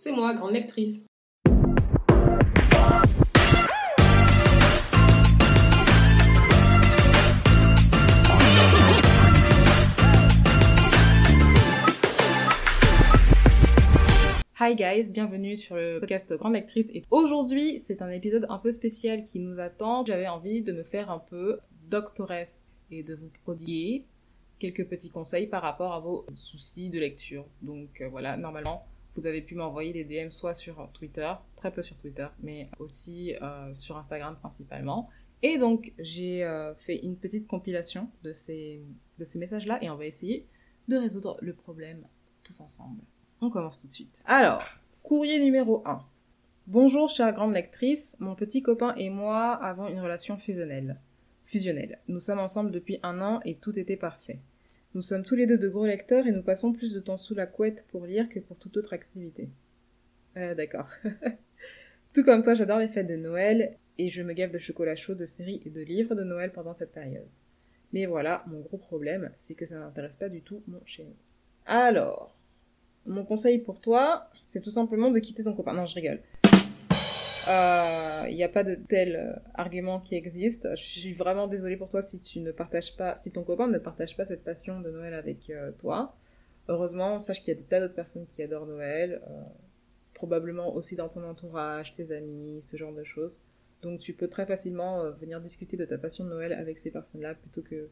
c'est moi, grande lectrice. Hi guys, bienvenue sur le podcast Grande Lectrice. Et aujourd'hui, c'est un épisode un peu spécial qui nous attend. J'avais envie de me faire un peu doctoresse et de vous prodiguer quelques petits conseils par rapport à vos soucis de lecture. Donc euh, voilà, normalement, vous avez pu m'envoyer des DM soit sur Twitter, très peu sur Twitter, mais aussi euh, sur Instagram principalement. Et donc, j'ai euh, fait une petite compilation de ces, messages-là et on va essayer de résoudre le problème tous ensemble. On commence tout de suite. Alors, courrier numéro 1. Bonjour chère grande lectrice, mon petit copain et moi avons une relation fusionnelle. Fusionnelle. Nous sommes ensemble depuis un an et tout était parfait. Nous sommes tous les deux de gros lecteurs et nous passons plus de temps sous la couette pour lire que pour toute autre activité. Euh, d'accord. Tout comme toi, j'adore les fêtes de Noël et je me gave de chocolat chaud, de séries et de livres de Noël pendant cette période. Mais voilà, mon gros problème, c'est que ça n'intéresse pas du tout mon chéri. Alors, mon conseil pour toi, c'est tout simplement de quitter ton copain. Non, je rigole. Il euh, n'y a pas de tel euh, argument qui existe. Je suis vraiment désolée pour toi si tu ne partages pas, si ton copain ne partage pas cette passion de Noël avec euh, toi. Heureusement, sache qu'il y a des tas d'autres personnes qui adorent Noël, probablement aussi dans ton entourage, tes amis, ce genre de choses. Donc tu peux très facilement venir discuter de ta passion de Noël avec ces personnes-là plutôt que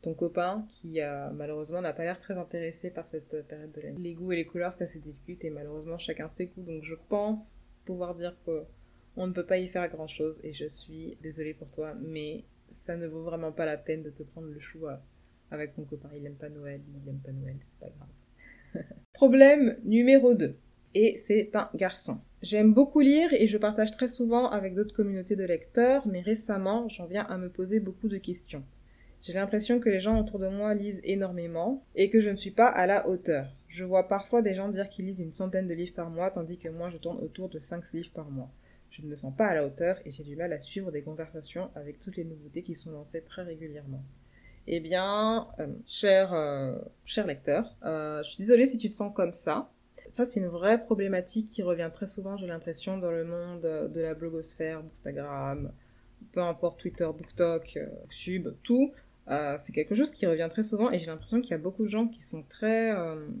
ton copain qui malheureusement n'a pas l'air très intéressé par cette période de l'année. Les goûts et les couleurs, ça se discute et malheureusement chacun ses goûts. Donc je pense pouvoir dire que on ne peut pas y faire grand chose et je suis désolée pour toi, mais ça ne vaut vraiment pas la peine de te prendre le chou avec ton copain. Il n'aime pas Noël, il n'aime pas Noël, c'est pas grave. Problème numéro 2. Et c'est un garçon. J'aime beaucoup lire et je partage très souvent avec d'autres communautés de lecteurs, mais récemment, j'en viens à me poser beaucoup de questions. J'ai l'impression que les gens autour de moi lisent énormément et que je ne suis pas à la hauteur. Je vois parfois des gens dire qu'ils lisent une centaine de livres par mois, tandis que moi je tourne autour de 5 livres par mois. Je ne me sens pas à la hauteur et j'ai du mal à suivre des conversations avec toutes les nouveautés qui sont lancées très régulièrement. Eh bien, euh, cher, euh, cher lecteur, euh, je suis désolée si tu te sens comme ça. Ça, c'est une vraie problématique qui revient très souvent, j'ai l'impression, dans le monde de la blogosphère, Instagram, peu importe Twitter, BookTok, YouTube, tout. c'est quelque chose qui revient très souvent et j'ai l'impression qu'il y a beaucoup de gens qui sont très,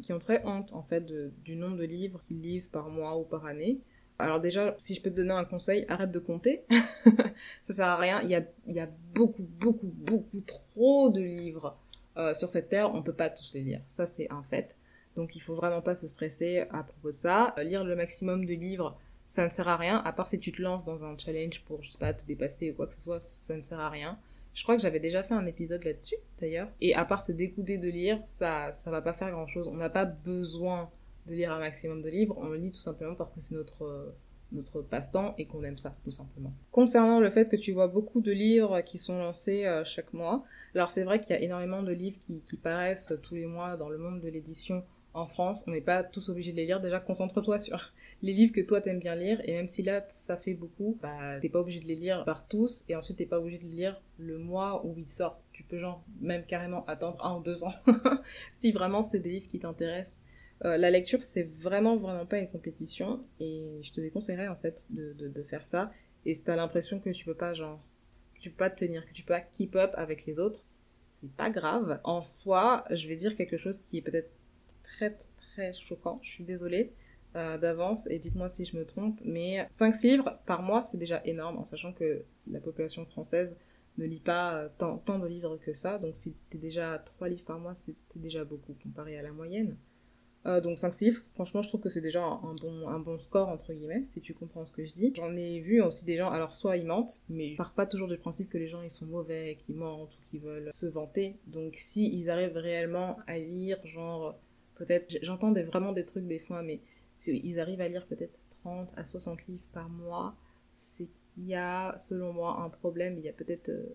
qui ont très honte en fait du nombre de livres qu'ils lisent par mois ou par année. Alors déjà, si je peux te donner un conseil, arrête de compter. ça sert à rien. Il y a, il y a beaucoup, beaucoup, beaucoup trop de livres euh, sur cette terre. On peut pas tous les lire. Ça, c'est un fait. Donc il faut vraiment pas se stresser à propos de ça. Euh, lire le maximum de livres, ça ne sert à rien. À part si tu te lances dans un challenge pour, je sais pas, te dépasser ou quoi que ce soit, ça ne sert à rien. Je crois que j'avais déjà fait un épisode là-dessus, d'ailleurs. Et à part se dégoûter de lire, ça, ça va pas faire grand chose. On n'a pas besoin de lire un maximum de livres, on le lit tout simplement parce que c'est notre, euh, notre passe-temps et qu'on aime ça, tout simplement. Concernant le fait que tu vois beaucoup de livres qui sont lancés euh, chaque mois, alors c'est vrai qu'il y a énormément de livres qui, paraissent tous les mois dans le monde de l'édition en France, on n'est pas tous obligés de les lire. Déjà, concentre-toi sur les livres que toi t'aimes bien lire. Et même si là, ça fait beaucoup, bah, t'es pas obligé de les lire par tous. Et ensuite, t'es pas obligé de les lire le mois où ils sortent. Tu peux, genre, même carrément attendre un ou deux ans. si vraiment c'est des livres qui t'intéressent euh, la lecture, c'est vraiment, vraiment pas une compétition. Et je te déconseillerais, en fait, de, de, faire ça. Et si t'as l'impression que tu peux pas, genre, que tu peux pas te tenir, que tu peux pas keep up avec les autres, c'est pas grave. En soi, je vais dire quelque chose qui est peut-être très, très choquant. Je suis désolée. Euh, d'avance et dites-moi si je me trompe, mais 5 livres par mois c'est déjà énorme en sachant que la population française ne lit pas euh, tant, tant de livres que ça, donc si t'es déjà 3 livres par mois c'est déjà beaucoup comparé à la moyenne. Euh, donc 5 livres, franchement je trouve que c'est déjà un bon, un bon score entre guillemets, si tu comprends ce que je dis. J'en ai vu aussi des gens, alors soit ils mentent, mais je pars pas toujours du principe que les gens ils sont mauvais, qu'ils mentent ou qu'ils veulent se vanter. Donc si ils arrivent réellement à lire, genre peut-être, j'entends vraiment des trucs des fois, mais si ils arrivent à lire peut-être 30 à 60 livres par mois, c'est qu'il y a selon moi un problème, il y a peut-être euh,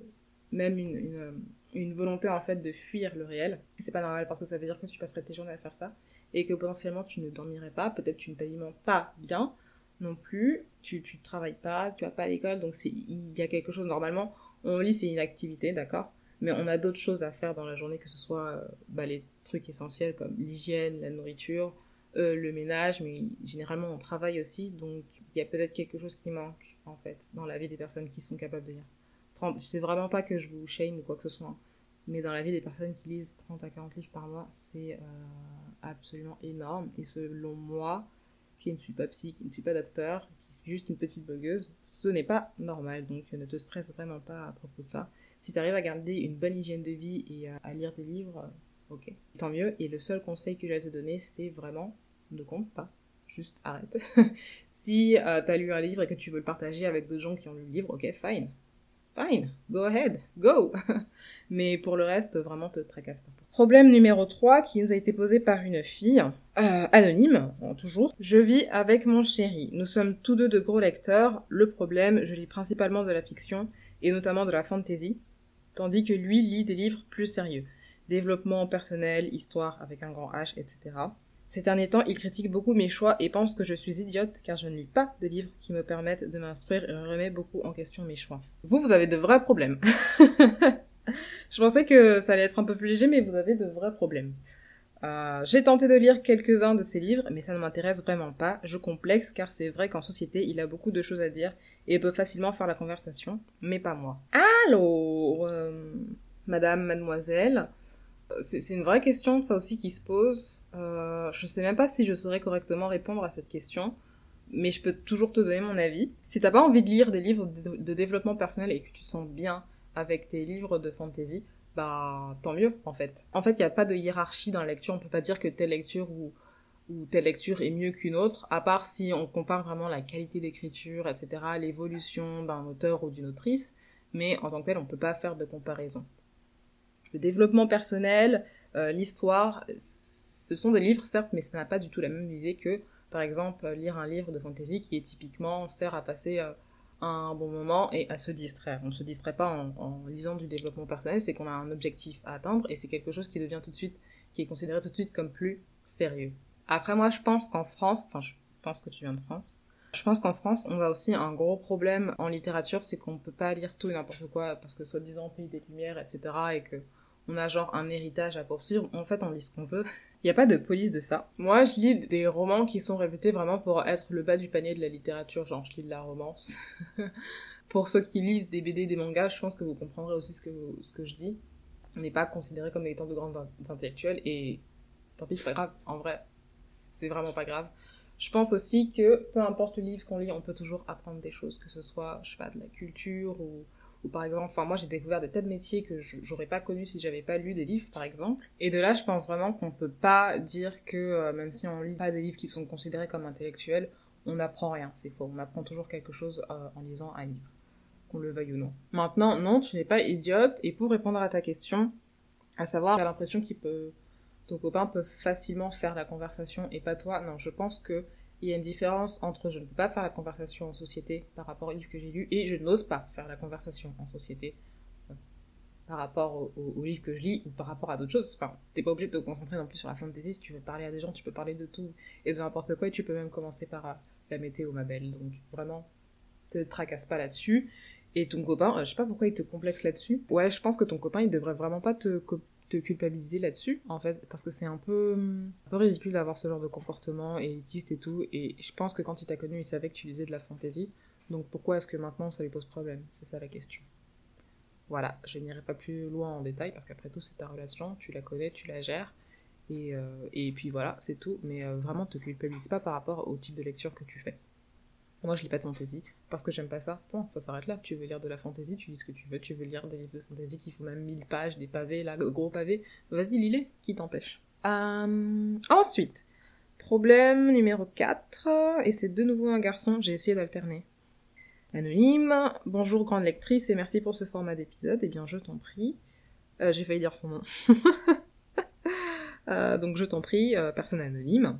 même une, une, une volonté en fait de fuir le réel. C'est pas normal parce que ça veut dire que tu passerais tes journées à faire ça et que potentiellement tu ne dormirais pas, peut-être tu ne t'alimentes pas bien non plus, tu ne travailles pas, tu vas pas à l'école, donc il y a quelque chose normalement, on lit c'est une activité, d'accord mais on a d'autres choses à faire dans la journée, que ce soit euh, bah, les trucs essentiels comme l'hygiène, la nourriture, euh, le ménage, mais généralement on travaille aussi, donc il y a peut-être quelque chose qui manque en fait dans la vie des personnes qui sont capables de lire. C'est vraiment pas que je vous shame ou quoi que ce soit, hein, mais dans la vie des personnes qui lisent 30 à 40 livres par mois, c'est euh, absolument énorme. Et selon moi, qui ne suis pas psy, qui ne suis pas docteur, qui suis juste une petite bugueuse, ce n'est pas normal. Donc ne te stresse vraiment pas à propos de ça. Si tu arrives à garder une bonne hygiène de vie et à, lire des livres, ok, tant mieux. Et le seul conseil que je vais te donner, c'est vraiment ne compte pas. Juste arrête. si euh, tu as lu un livre et que tu veux le partager avec d'autres gens qui ont lu le livre, ok, fine. Fine, go ahead, go Mais pour le reste, vraiment te tracasse pas. Problème numéro 3 qui nous a été posé par une fille, euh, anonyme, toujours. Je vis avec mon chéri. Nous sommes tous deux de gros lecteurs. Le problème, je lis principalement de la fiction, et notamment de la fantasy, tandis que lui lit des livres plus sérieux. Développement personnel, histoire avec un grand H, etc. Ces derniers temps, il critique beaucoup mes choix et pense que je suis idiote car je ne lis pas de livres qui me permettent de m'instruire et remet beaucoup en question mes choix. Vous, vous avez de vrais problèmes. je pensais que ça allait être un peu plus léger, mais vous avez de vrais problèmes. Euh, j'ai tenté de lire quelques-uns de ses livres, mais ça ne m'intéresse vraiment pas. Je complexe car c'est vrai qu'en société, il a beaucoup de choses à dire et peut facilement faire la conversation, mais pas moi. Alors, euh, madame, mademoiselle, c'est une vraie question, ça aussi, qui se pose. Euh, je sais même pas si je saurais correctement répondre à cette question, mais je peux toujours te donner mon avis. Si t'as pas envie de lire des livres de, développement personnel et que tu sens bien avec tes livres de fantasy, bah tant mieux en fait. En fait, il n'y a pas de hiérarchie dans la lecture, on peut pas dire que telle lecture ou, ou telle lecture est mieux qu'une autre, à part si on compare vraiment la qualité d'écriture, etc., l'évolution d'un auteur ou d'une autrice, mais en tant que tel, on peut pas faire de comparaison le développement personnel, euh, l'histoire, ce sont des livres certes, mais ça n'a pas du tout la même visée que, par exemple, lire un livre de fantasy qui est typiquement sert à passer euh, un bon moment et à se distraire. On ne se distrait pas en, lisant du développement personnel, c'est qu'on a un objectif à atteindre et c'est quelque chose qui devient tout de suite, qui est considéré tout de suite comme plus sérieux. Après moi, je pense qu'en France, enfin je pense que tu viens de France, je pense qu'en France, on a aussi un gros problème en littérature, c'est qu'on ne peut pas lire tout et n'importe quoi parce que soi-disant pays des lumières, etc. et que on a genre un héritage à poursuivre. En fait, on lit ce qu'on veut. Il n'y a pas de police de ça. Moi, je lis des romans qui sont réputés vraiment pour être le bas du panier de la littérature, genre je lis de la romance. pour ceux qui lisent des BD, des mangas, je pense que vous comprendrez aussi ce que, ce que je dis. On n'est pas considéré comme étant de grands intellectuels et tant pis, c'est pas grave. En vrai, c'est vraiment pas grave. Je pense aussi que peu importe le livre qu'on lit, on peut toujours apprendre des choses, que ce soit, je sais pas, de la culture ou ou par exemple, enfin moi j'ai découvert des tas de métiers que j'aurais pas connus si j'avais pas lu des livres par exemple. Et de là je pense vraiment qu'on peut pas dire que euh, même si on lit pas des livres qui sont considérés comme intellectuels, on n'apprend rien, c'est faux. On apprend toujours quelque chose euh, en lisant un livre, qu'on le veuille ou non. Maintenant, non, tu n'es pas idiote. Et pour répondre à ta question, à savoir, t'as l'impression qu'il peut, ton copain peut facilement faire la conversation et pas toi. Non, je pense que il y a une différence entre je ne peux pas faire la conversation en société par rapport au livre que j'ai lu et je n'ose pas faire la conversation en société euh, par rapport au, livre que je lis ou par rapport à d'autres choses. Enfin, t'es pas obligé de te concentrer non plus sur la fantasy. Si tu veux parler à des gens, tu peux parler de tout et de n'importe quoi et tu peux même commencer par euh, la météo, ma belle. Donc vraiment, te tracasse pas là-dessus. Et ton copain, euh, je sais pas pourquoi il te complexe là-dessus. Ouais, je pense que ton copain, il devrait vraiment pas te, te culpabiliser là-dessus, en fait, parce que c'est un peu, ridicule d'avoir ce genre de comportement élitiste et tout, et je pense que quand il t'a connu, il savait que tu lisais de la fantaisie, donc pourquoi est-ce que maintenant ça lui pose problème? C'est ça la question. Voilà, je n'irai pas plus loin en détail, parce qu'après tout, c'est ta relation, tu la connais, tu la gères, et, euh, et puis voilà, c'est tout, mais euh, vraiment, te culpabilise pas par rapport au type de lecture que tu fais. Moi, je lis pas de fantasy parce que j'aime pas ça. Bon, ça s'arrête là. Tu veux lire de la fantasy, tu lis ce que tu veux. Tu veux lire des livres de fantasy qui font même 1000 pages, des pavés, là, gros pavés. Vas-y, lis-les. Qui t'empêche euh, Ensuite, problème numéro 4. Et c'est de nouveau un garçon. J'ai essayé d'alterner. Anonyme. Bonjour, grande lectrice, et merci pour ce format d'épisode. Eh bien, je t'en prie. Euh, j'ai failli dire son nom. Euh, donc, je t'en prie, personne anonyme.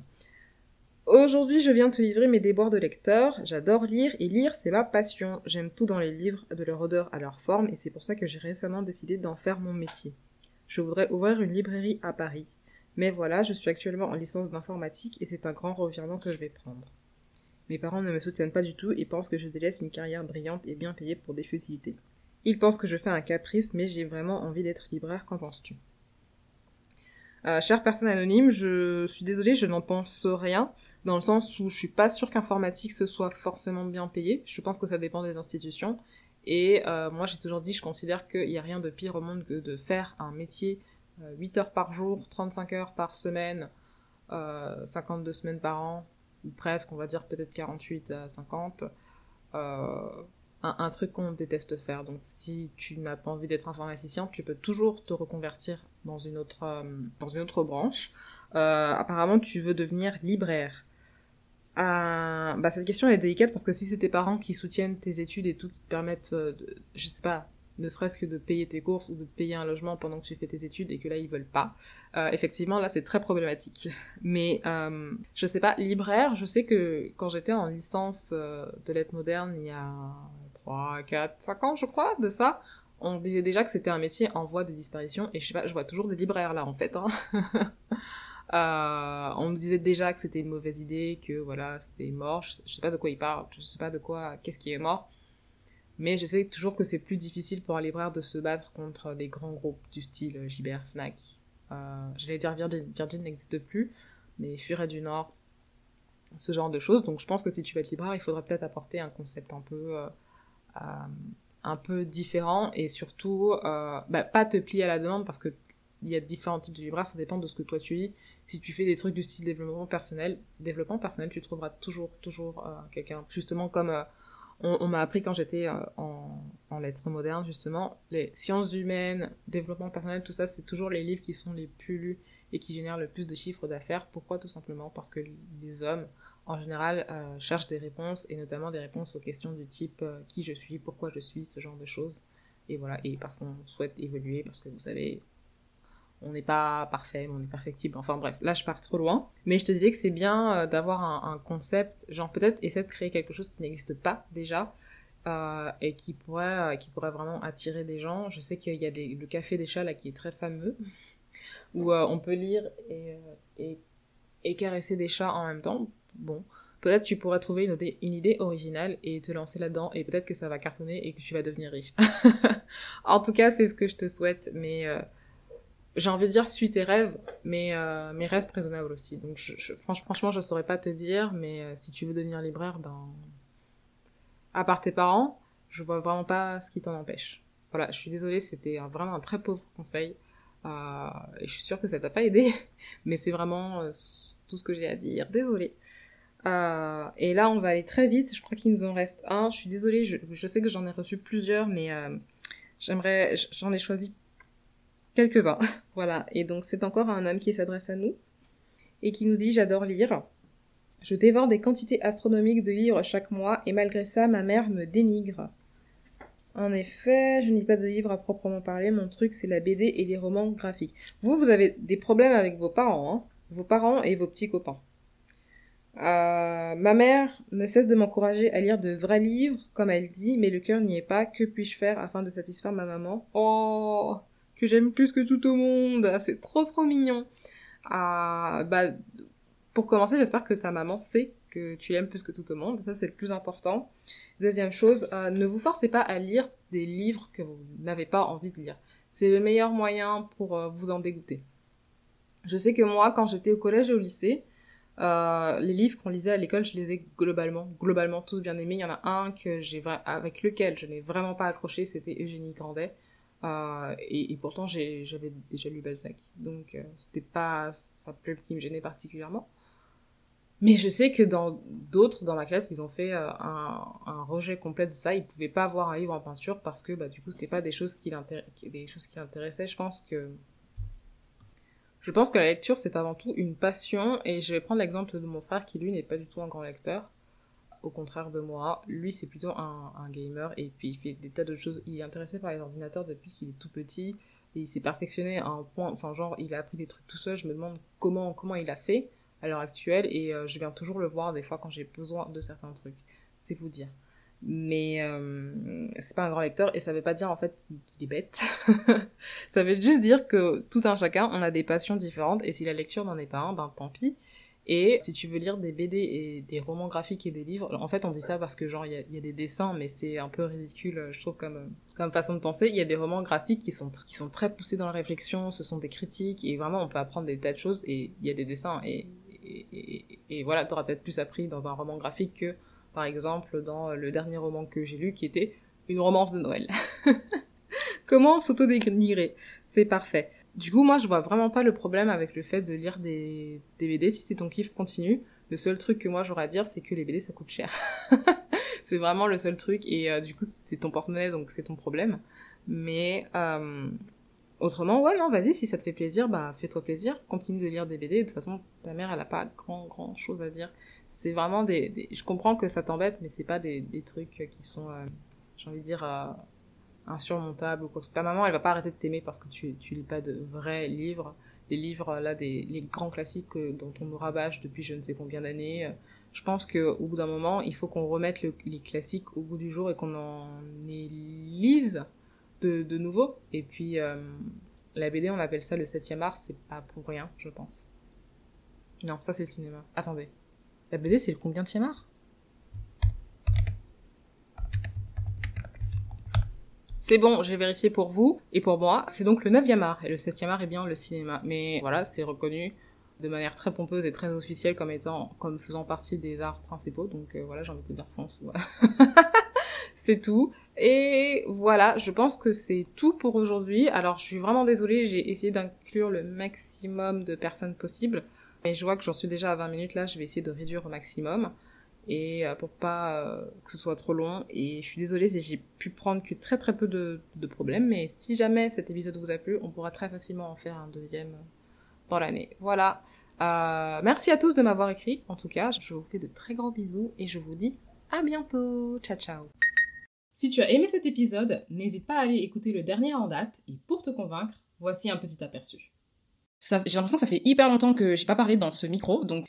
Aujourd'hui, je viens te livrer mes déboires de lecteur. J'adore lire et lire, c'est ma passion. J'aime tout dans les livres, de leur odeur à leur forme, et c'est pour ça que j'ai récemment décidé d'en faire mon métier. Je voudrais ouvrir une librairie à Paris. Mais voilà, je suis actuellement en licence d'informatique et c'est un grand revirement que je vais prendre. Mes parents ne me soutiennent pas du tout et pensent que je délaisse une carrière brillante et bien payée pour des futilités. Ils pensent que je fais un caprice, mais j'ai vraiment envie d'être libraire, qu'en penses-tu? Euh, chère personne anonyme, je suis désolée, je n'en pense rien, dans le sens où je suis pas sûre qu'informatique ce soit forcément bien payé. Je pense que ça dépend des institutions. Et euh, moi, j'ai toujours dit, je considère qu'il n'y a rien de pire au monde que de faire un métier 8 heures par jour, 35 heures par semaine, 52 semaines par an, ou presque, on va dire peut-être 48 à 50 un, truc qu'on déteste faire. Donc si tu n'as pas envie d'être informaticien, tu peux toujours te reconvertir dans une autre, euh, dans une autre branche. Euh, apparemment, tu veux devenir libraire. Euh, bah, cette question est délicate parce que si c'est tes parents qui soutiennent tes études et tout, qui te permettent, de, je sais pas, ne serait-ce que de payer tes courses ou de payer un logement pendant que tu fais tes études et que là ils veulent pas. effectivement, là c'est très problématique. Mais je sais pas, libraire, je sais que quand j'étais en licence de lettres modernes il y a 3, 4, 5 ans, je crois, de ça, on disait déjà que c'était un métier en voie de disparition, et je sais pas, je vois toujours des libraires là, en fait, hein. euh, on nous disait déjà que c'était une mauvaise idée, que voilà, c'était mort, je, sais pas de quoi il parle, je sais pas de quoi, qu'est-ce qui est mort, mais je sais toujours que c'est plus difficile pour un libraire de se battre contre des grands groupes du style Gibert, Fnac, euh, j'allais dire Virgin, Virgin n'existe plus, mais Furet du Nord, ce genre de choses, donc je pense que si tu vas être libraire, il faudra peut-être apporter un concept un peu... Euh, un peu différent et surtout euh, bah, pas te plier à la demande parce que il y a différents types de libraires, ça dépend de ce que toi tu lis. Si tu fais des trucs du style développement personnel, développement personnel, tu trouveras toujours, toujours euh, quelqu'un. Justement, comme on, m'a appris quand j'étais en, en lettres modernes, justement, les sciences humaines, développement personnel, tout ça, c'est toujours les livres qui sont les plus lus et qui génèrent le plus de chiffres d'affaires. Pourquoi? Tout simplement parce que les hommes en général, euh, cherche des réponses, et notamment des réponses aux questions du type euh, qui je suis, pourquoi je suis, ce genre de choses. Et voilà, et parce qu'on souhaite évoluer, parce que vous savez, on n'est pas parfait, on est perfectible. Enfin bref, là je pars trop loin. Mais je te disais que c'est bien euh, d'avoir un, concept, genre peut-être essayer de créer quelque chose qui n'existe pas déjà, et qui pourrait, qui pourrait vraiment attirer des gens. Je sais qu'il y a le café des chats là qui est très fameux, où on peut lire et, et, et caresser des chats en même temps bon, peut-être tu pourrais trouver une, idée originale et te lancer là-dedans et peut-être que ça va cartonner et que tu vas devenir riche. en tout cas, c'est ce que je te souhaite, mais euh, j'ai envie de dire suis tes rêves, mais, euh, mais reste raisonnable aussi. Donc je, franchement, je saurais pas te dire, mais euh, si tu veux devenir libraire, ben, à part tes parents, je vois vraiment pas ce qui t'en empêche. Voilà, je suis désolée, c'était vraiment un très pauvre conseil. et je suis sûre que ça t'a pas aidé, mais c'est vraiment tout ce que j'ai à dire. Désolée. Euh, et là, on va aller très vite. Je crois qu'il nous en reste un. Je suis désolée, je, sais que j'en ai reçu plusieurs, mais euh, j'aimerais, j'en ai choisi quelques-uns. voilà. Et donc, c'est encore un homme qui s'adresse à nous et qui nous dit J'adore lire. Je dévore des quantités astronomiques de livres chaque mois et malgré ça, ma mère me dénigre. En effet, je n'ai pas de livres à proprement parler. Mon truc, c'est la BD et les romans graphiques. Vous, vous avez des problèmes avec vos parents, hein Vos parents et vos petits copains. Euh, ma mère ne cesse de m'encourager à lire de vrais livres, comme elle dit, mais le cœur n'y est pas. Que puis-je faire afin de satisfaire ma maman? Oh, que j'aime plus que tout au monde. C'est trop trop mignon. Ah, bah, pour commencer, j'espère que ta maman sait que tu l'aimes plus que tout au monde. Ça, c'est le plus important. Deuxième chose, euh, ne vous forcez pas à lire des livres que vous n'avez pas envie de lire. C'est le meilleur moyen pour euh, vous en dégoûter. Je sais que moi, quand j'étais au collège et au lycée, euh, les livres qu'on lisait à l'école, je les ai globalement, globalement tous bien aimés. Il y en a un que j'ai avec lequel je n'ai vraiment pas accroché, c'était Eugénie Grandet. Euh, et, et, pourtant j'avais déjà lu Balzac, donc euh, c'était pas sa plume qui me gênait particulièrement. Mais je sais que dans d'autres dans ma classe, ils ont fait euh, un, un, rejet complet de ça. Ils pouvaient pas avoir un livre en peinture parce que bah, du coup c'était pas des choses qui des choses qui l'intéressaient. Je pense que je pense que la lecture, c'est avant tout une passion, et je vais prendre l'exemple de mon frère qui, lui, n'est pas du tout un grand lecteur. Au contraire de moi, lui, c'est plutôt un, gamer, et puis il fait des tas de choses. Il est intéressé par les ordinateurs depuis qu'il est tout petit, et il s'est perfectionné à un point, enfin, genre, il a appris des trucs tout seul. Je me demande comment, comment il a fait à l'heure actuelle, et euh, je viens toujours le voir des fois quand j'ai besoin de certains trucs. C'est vous dire mais euh, c'est pas un grand lecteur et ça veut pas dire en fait qu'il est bête. ça veut juste dire que tout un chacun, on a des passions différentes et si la lecture n'en est pas un, ben tant pis. Et si tu veux lire des BD et des romans graphiques et des livres, en fait on dit ça parce que genre il y a, des dessins, mais c'est un peu ridicule, je trouve comme comme façon de penser. Il y a des romans graphiques qui sont qui sont très poussés dans la réflexion, ce sont des critiques et vraiment on peut apprendre des tas de choses. Et il y a des dessins et et, et, et voilà, t'auras peut-être plus appris dans un roman graphique que par exemple dans le dernier roman que j'ai lu qui était une romance de Noël. Comment s'auto-dénigrer? C'est parfait. Du coup, moi, je vois vraiment pas le problème avec le fait de lire des, BD. Si c'est ton kiff, continue. Le seul truc que moi j'aurais à dire, c'est que les BD, ça coûte cher. c'est vraiment le seul truc. Et euh, du coup, c'est ton porte-monnaie, donc c'est ton problème. Mais euh, autrement, ouais, non, vas-y, si ça te fait plaisir, bah fais-toi plaisir. Continue de lire des BD. De toute façon, ta mère, elle a pas grand, grand chose à dire. C'est vraiment des. Je comprends que ça t'embête, mais c'est pas des, des trucs qui sont, euh, j'ai envie de dire... Euh, insurmontable ou quoi. Ta maman, elle va pas arrêter de t'aimer parce que tu, tu lis pas de vrais livres. Les livres, là, des, les grands classiques dont on nous rabâche depuis je ne sais combien d'années. Je pense que au bout d'un moment, il faut qu'on remette le, les classiques au bout du jour et qu'on en lise de, de nouveau. Et puis, euh, la BD, on appelle ça le 7e art, c'est pas pour rien, je pense. Non, ça c'est le cinéma. Attendez. La BD, c'est le combien de art C'est bon, j'ai vérifié pour vous et pour moi. C'est donc le 9e art et le 7e art est bien le cinéma. Mais voilà, c'est reconnu de manière très pompeuse et très officielle comme étant, comme faisant partie des arts principaux. Donc euh, voilà, j'ai envie de dire c'est tout. Et voilà, je pense que c'est tout pour aujourd'hui. Alors je suis vraiment désolée, j'ai essayé d'inclure le maximum de personnes possible. Mais je vois que j'en suis déjà à 20 minutes là, je vais essayer de réduire au maximum et euh, pour pas euh, que ce soit trop long. Et je suis désolée si j'ai pu prendre que très très peu de, problèmes, mais si jamais cet épisode vous a plu, on pourra très facilement en faire un deuxième dans l'année. Voilà. Euh, merci à tous de m'avoir écrit. En tout cas, je vous fais de très gros bisous et je vous dis à bientôt. Ciao ciao. Si tu as aimé cet épisode, n'hésite pas à aller écouter le dernier en date et pour te convaincre, voici un petit aperçu. J'ai l'impression que ça fait hyper longtemps que j'ai pas parlé dans ce micro, donc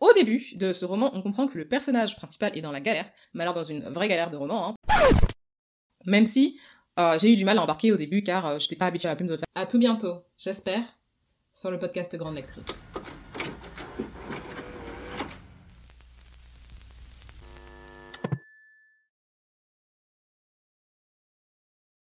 au début de ce roman, on comprend que le personnage principal est dans la galère, mais alors dans une vraie galère de roman. Hein. Même si euh, j'ai eu du mal à embarquer au début car euh, je n'étais pas habituée à la plume de À tout bientôt, j'espère, sur le podcast Grande Lectrice.